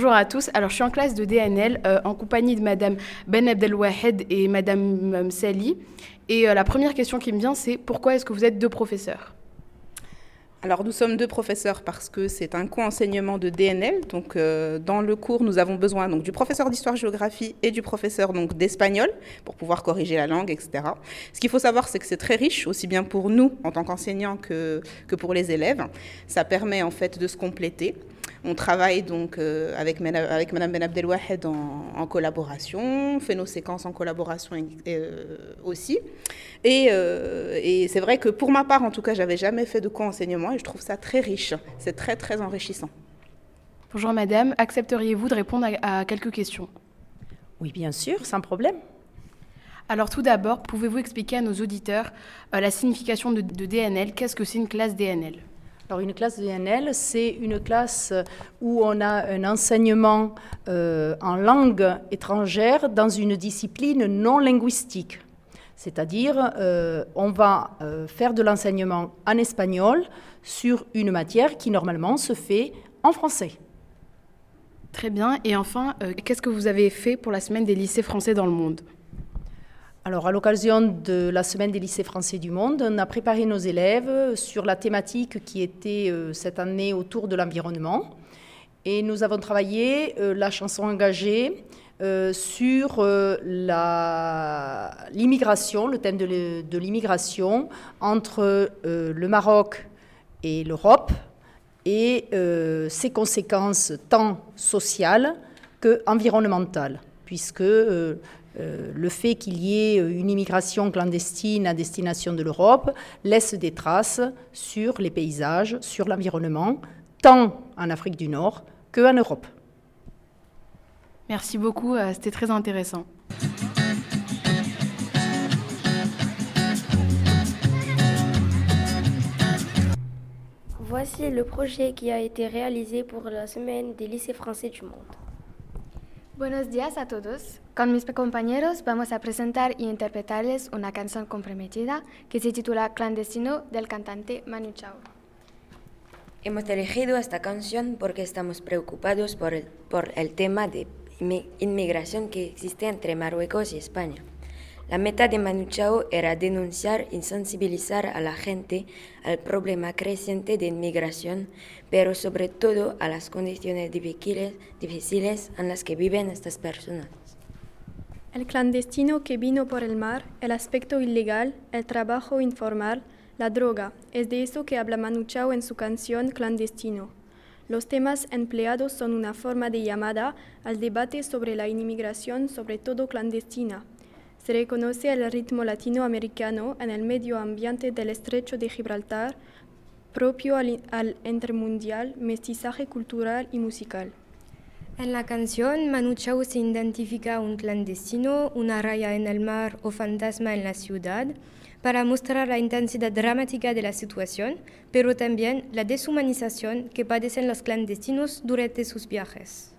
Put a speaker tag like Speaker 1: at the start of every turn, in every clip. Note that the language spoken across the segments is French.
Speaker 1: Bonjour à tous. Alors, je suis en classe de DNL euh, en compagnie de Madame Ben Abdelwahed et Madame Sali. Et euh, la première question qui me vient, c'est pourquoi est-ce que vous êtes deux professeurs?
Speaker 2: Alors nous sommes deux professeurs parce que c'est un co-enseignement de DNL. Donc euh, dans le cours, nous avons besoin donc du professeur d'histoire-géographie et du professeur d'espagnol pour pouvoir corriger la langue, etc. Ce qu'il faut savoir, c'est que c'est très riche, aussi bien pour nous en tant qu'enseignants que, que pour les élèves. Ça permet en fait de se compléter. On travaille donc euh, avec, avec Madame Ben Abdelwahed en, en, collaboration, on fait nos séquences en collaboration euh, aussi. Et, euh, et c'est vrai que pour ma part, en tout cas, j'avais jamais fait de co-enseignement et je trouve ça très riche. C'est très très enrichissant.
Speaker 1: Bonjour Madame, accepteriez-vous de répondre à, à quelques questions?
Speaker 3: Oui, bien sûr, sans problème.
Speaker 1: Alors tout d'abord, pouvez-vous expliquer à nos auditeurs la signification de, de DNL Qu'est-ce que c'est une classe DNL
Speaker 3: alors une classe de DNL, c'est une classe où on a un enseignement euh, en langue étrangère dans une discipline non linguistique. C'est-à-dire, euh, on va euh, faire de l'enseignement en espagnol sur une matière qui normalement se fait en français.
Speaker 1: Très bien. Et enfin, euh, qu'est-ce que vous avez fait pour la semaine des lycées français dans le monde?
Speaker 3: Alors, à l'occasion de la Semaine des lycées français du monde, on a préparé nos élèves sur la thématique qui était euh, cette année autour de l'environnement. Et nous avons travaillé euh, la chanson engagée euh, sur l'immigration, le thème de, de l'immigration entre le Maroc et l'Europe et ses conséquences tant sociales que environnementales, puisque euh, le fait qu'il y ait une immigration clandestine à destination de l'Europe laisse des traces sur les paysages, sur l'environnement, tant en Afrique du Nord qu'en Europe.
Speaker 1: Merci beaucoup, euh, c'était très intéressant.
Speaker 4: Voici le projet qui a été réalisé pour la semaine des lycées français du monde.
Speaker 5: Buenos días a todos. Con mis compañeros vamos a presentar y interpretarles una canción comprometida que se titula Clandestino del cantante Manu Chao.
Speaker 6: Hemos elegido esta canción porque estamos preocupados por el, por el tema de inmigración que existe entre Marruecos y España. La meta de Manu Chao era denunciar y sensibilizar a la gente al problema creciente de inmigración, pero sobre todo a las condiciones difíciles, en las que viven estas personas.
Speaker 7: El clandestino que vino por el mar, el aspecto ilegal, el trabajo informal, la droga, es de eso que habla Manu Chao en su canción Clandestino. Los temas empleados son una forma de llamada al debate sobre la inmigración, sobre todo clandestina, se reconoce el ritmo latinoamericano en el medio ambiente del estrecho de Gibraltar, propio al, al mestizaje cultural y musical.
Speaker 8: En la canción, Manu Chao se identifica un clandestino, una raya en el mar o fantasma en la ciudad, para mostrar la intensidad dramática de la situación, pero también la deshumanización que padecen los clandestinos durante sus viajes.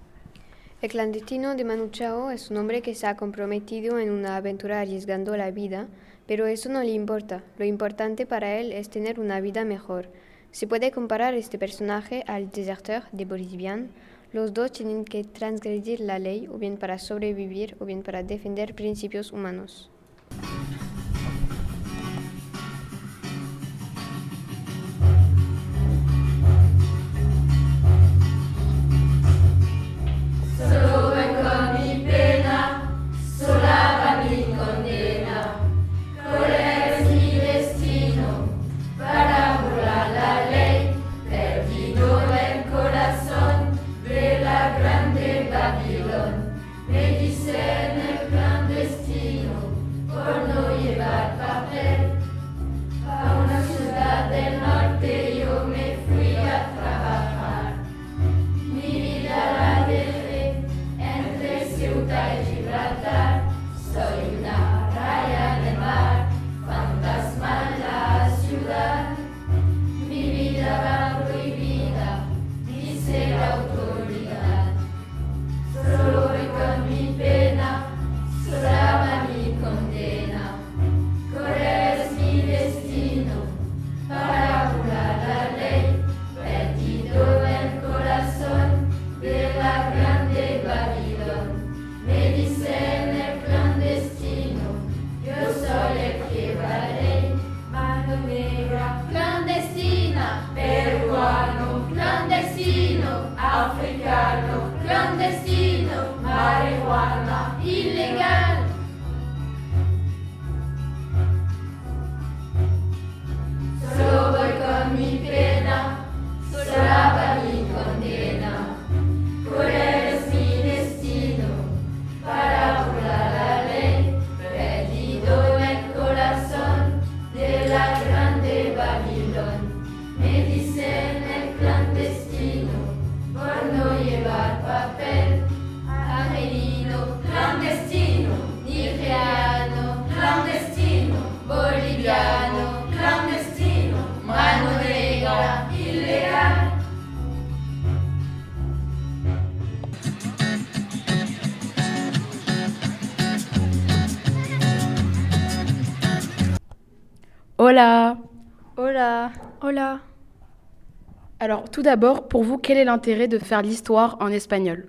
Speaker 9: El clandestino de Manu Chao es un hombre que se ha comprometido en una aventura arriesgando la vida, pero eso no le importa. Lo importante para él es tener una vida mejor. Se puede comparar este personaje al deserteur de Bolivian. Los dos tienen que transgredir la ley o bien para sobrevivir o bien para defender principios humanos. testigo.
Speaker 10: Hola
Speaker 1: Hola Hola
Speaker 10: Alors, tout d'abord, pour vous, quel est l'intérêt de faire l'histoire en espagnol?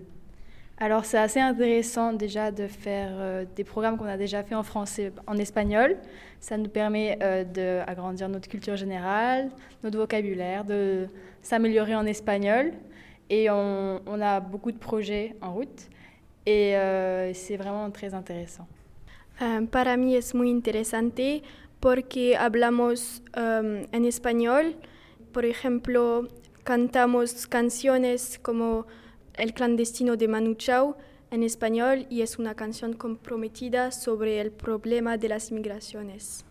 Speaker 1: Alors, c'est assez intéressant déjà de faire euh, des programmes qu'on a déjà fait en français, en espagnol. Ça nous permet euh, d'agrandir notre culture générale, notre vocabulaire, de s'améliorer en espagnol. Et on, on, a beaucoup de projets en route. Et euh, c'est vraiment très intéressant.
Speaker 7: Um, para mí es muy interesante porque hablamos um, en español. Por ejemplo, cantamos canciones como El clandestino de Manu Chao en español y es una canción comprometida sobre el problema de las migraciones.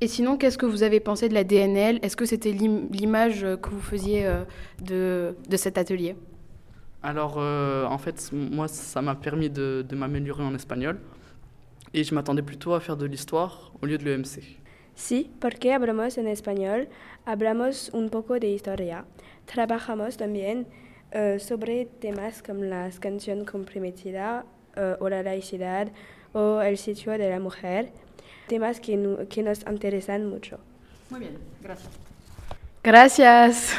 Speaker 10: Et sinon, qu'est-ce que vous avez pensé de la DNL Est-ce que c'était l'image que vous faisiez euh, de, de cet atelier?
Speaker 11: Alors, euh, en fait, moi, ça m'a permis de, de m'améliorer en espagnol. Et je m'attendais plutôt à faire de l'histoire au lieu de l'EMC.
Speaker 12: Sí, porque hablamos en español, hablamos un poco de historia. Trabajamos también uh, sobre temas como las canciones comprometidas uh, o la laicidad o el sitio de la mujer, temas que, no, que nos interesan mucho.
Speaker 10: Muy bien, gracias. Gracias.